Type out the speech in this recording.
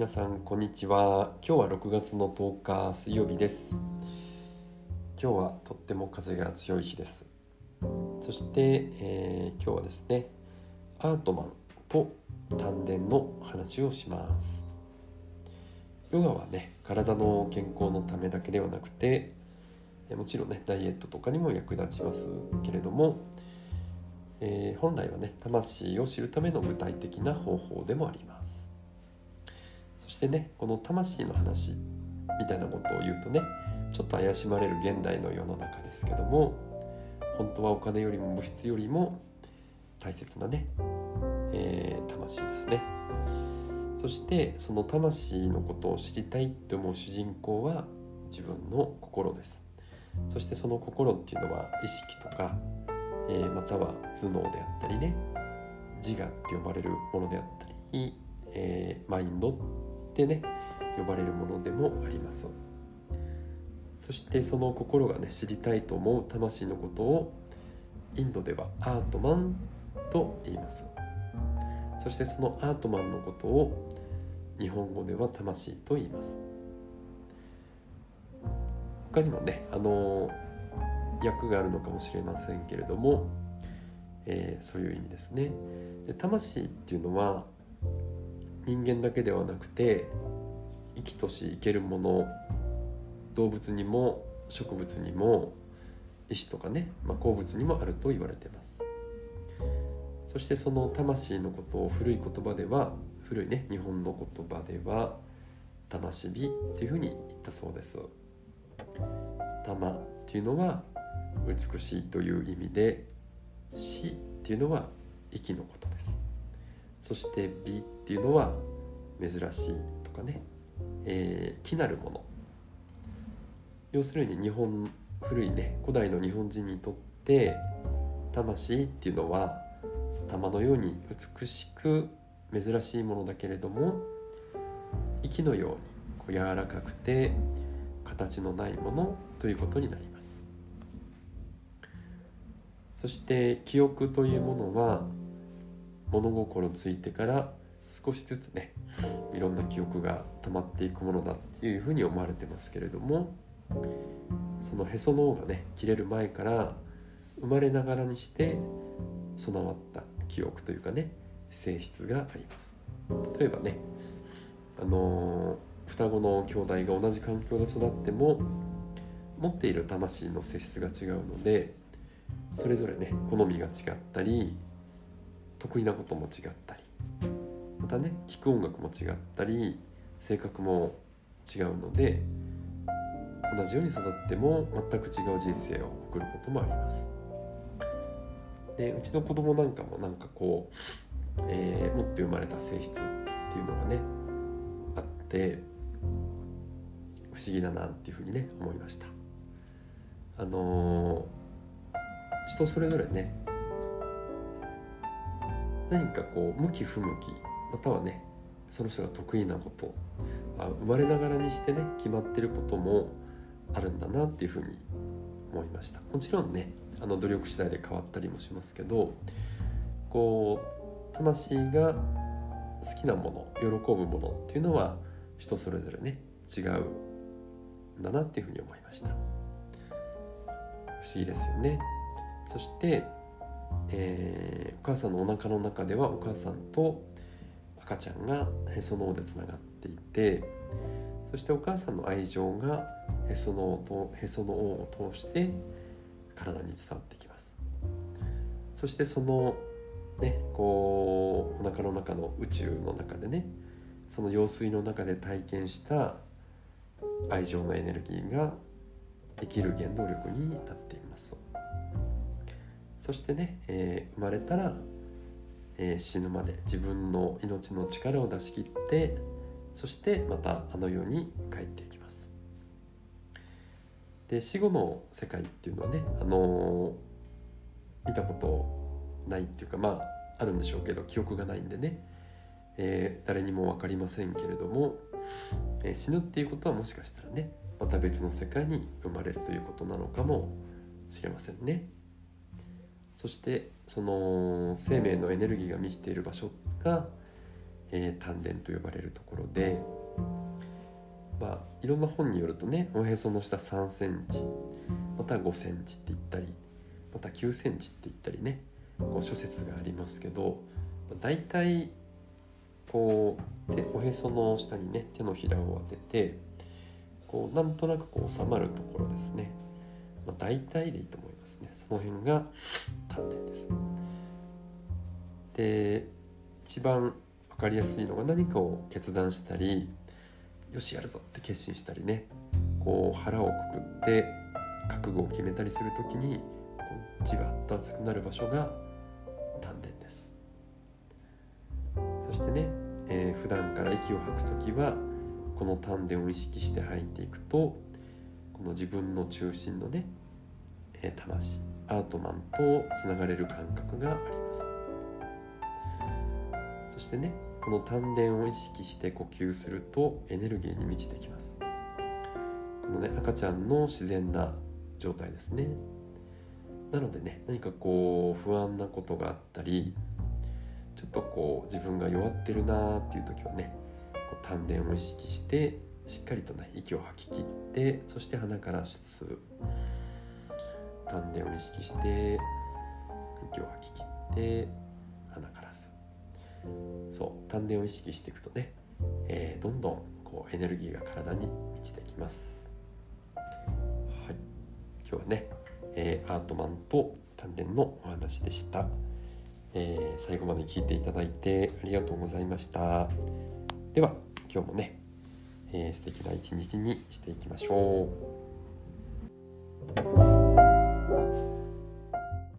皆さんこんにちは。今日は6月の10日水曜日です。今日はとっても風が強い日です。そして、えー、今日はですねアートマンと丹田の話をします。ヨガはね体の健康のためだけではなくてもちろんねダイエットとかにも役立ちますけれども、えー、本来はね魂を知るための具体的な方法でもあります。してねこの魂の話みたいなことを言うとねちょっと怪しまれる現代の世の中ですけども本当はお金よりも物質よりも大切なね、えー、魂ですね。そしてその魂のことを知りたいって思う主人公は自分の心です。そしてその心っていうのは意識とか、えー、または頭脳であったりね自我って呼ばれるものであったり、えー、マインドってね呼ばれるものでもあります。そしてその心がね知りたいと思う魂のことをインドではアートマンと言います。そしてそのアートマンのことを日本語では魂と言います。他にもねあの訳があるのかもしれませんけれども、えー、そういう意味ですね。で魂っていうのは人間だけではなくて生きとし生けるもの動物にも植物にも石とかね、まあ、鉱物にもあると言われてます。そしてその魂のことを古い言葉では古いね日本の言葉では魂美っていうふうに言ったそうです。玉っていうのは美しいという意味で死っていうのは息のことです。そして美っていうのは珍しいとかね、えー、木なるもの。要するに日本古いね古代の日本人にとって魂っていうのは玉のように美しく珍しいものだけれども息のようにこう柔らかくて形のないものということになります。そして記憶というものは物心ついてから少しずつねいろんな記憶が溜まっていくものだっていうふうに思われてますけれどもそのへその緒がね切れる前から生まれながらにして備わった記憶というかね性質があります。例えばねあのー、双子の兄弟が同じ環境で育っても持っている魂の性質が違うのでそれぞれね好みが違ったり得意なことも違ったりまたね聴く音楽も違ったり性格も違うので同じように育っても全く違う人生を送ることもあります。でうちの子供なんかもなんかこう、えー、持って生まれた性質っていうのがねあって不思議だなっていうふうにね思いました。あのー、人それぞれね何かこう向き不向きまたはねその人が得意なこと生まれながらにしてね決まってることもあるんだなっていうふうに思いました。もちろんねあの努力次第で変わったりもしますけどこう魂が好きなもの喜ぶものっていうのは人それぞれね違うんだなっていうふうに思いました。不思議ですよね。そして、えー、お母さんのお腹の中ではお母さんと赤ちゃんがへその緒でつながっていてそしてお母さんの愛情がへその緒へその緒を通して体に伝わってきます。そしてそのねこうお腹の中の宇宙の中でねその用水の中で体験した愛情のエネルギーが生きる原動力になっています。そしてね、えー、生まれたら、えー、死ぬまで自分の命の力を出し切ってそしてまたあの世に帰っていきます。で死後の世界っていうのはねあのー、見たことないっていうかまああるんでしょうけど記憶がないんでね、えー、誰にも分かりませんけれども、えー、死ぬっていうことはもしかしたらねまた別の世界に生まれるということなのかもしれませんね。そしてその生命のエネルギーが満ちている場所がえー、丹田と呼ばれるところでまあいろんな本によるとねおへその下3センチまた5センチって言ったりまた9センチって言ったりねこう諸説がありますけどまあ大体こう手おへその下にね手のひらを当ててこうなんとなくこう収まるところですね、まあ、大体でいいと思いますね。その辺がです。で一番分かりやすいのが何かを決断したりよしやるぞって決心したりね。こう腹をくくって覚悟を決めたりする時にこうじわっと熱くなる場所が丹田です。そしてね、えー、普段から息を吐く時はこの丹田を意識して吐いていくとこの自分の中心のね、えー、魂アートマンとつながれる感覚があります。そしてねこの丹田を意識して呼吸するとエネルギーに満ちてきます。このね赤ちゃんの自然な状態ですね。なのでね何かこう不安なことがあったりちょっとこう自分が弱ってるなーっていう時はねこう丹田を意識してしっかりとね息を吐き切ってそして鼻から吸う丹田を意識して息を吐き切って鼻から吸うそう丹田を意識していくとね、えー、どんどんこうエネルギーが体に満ちてきます。はい。今日はね、えー、アートマンと丹田のお話でした、えー、最後まで聞いていただいてありがとうございました。では今日もね、えー、素敵な一日にしていきましょう。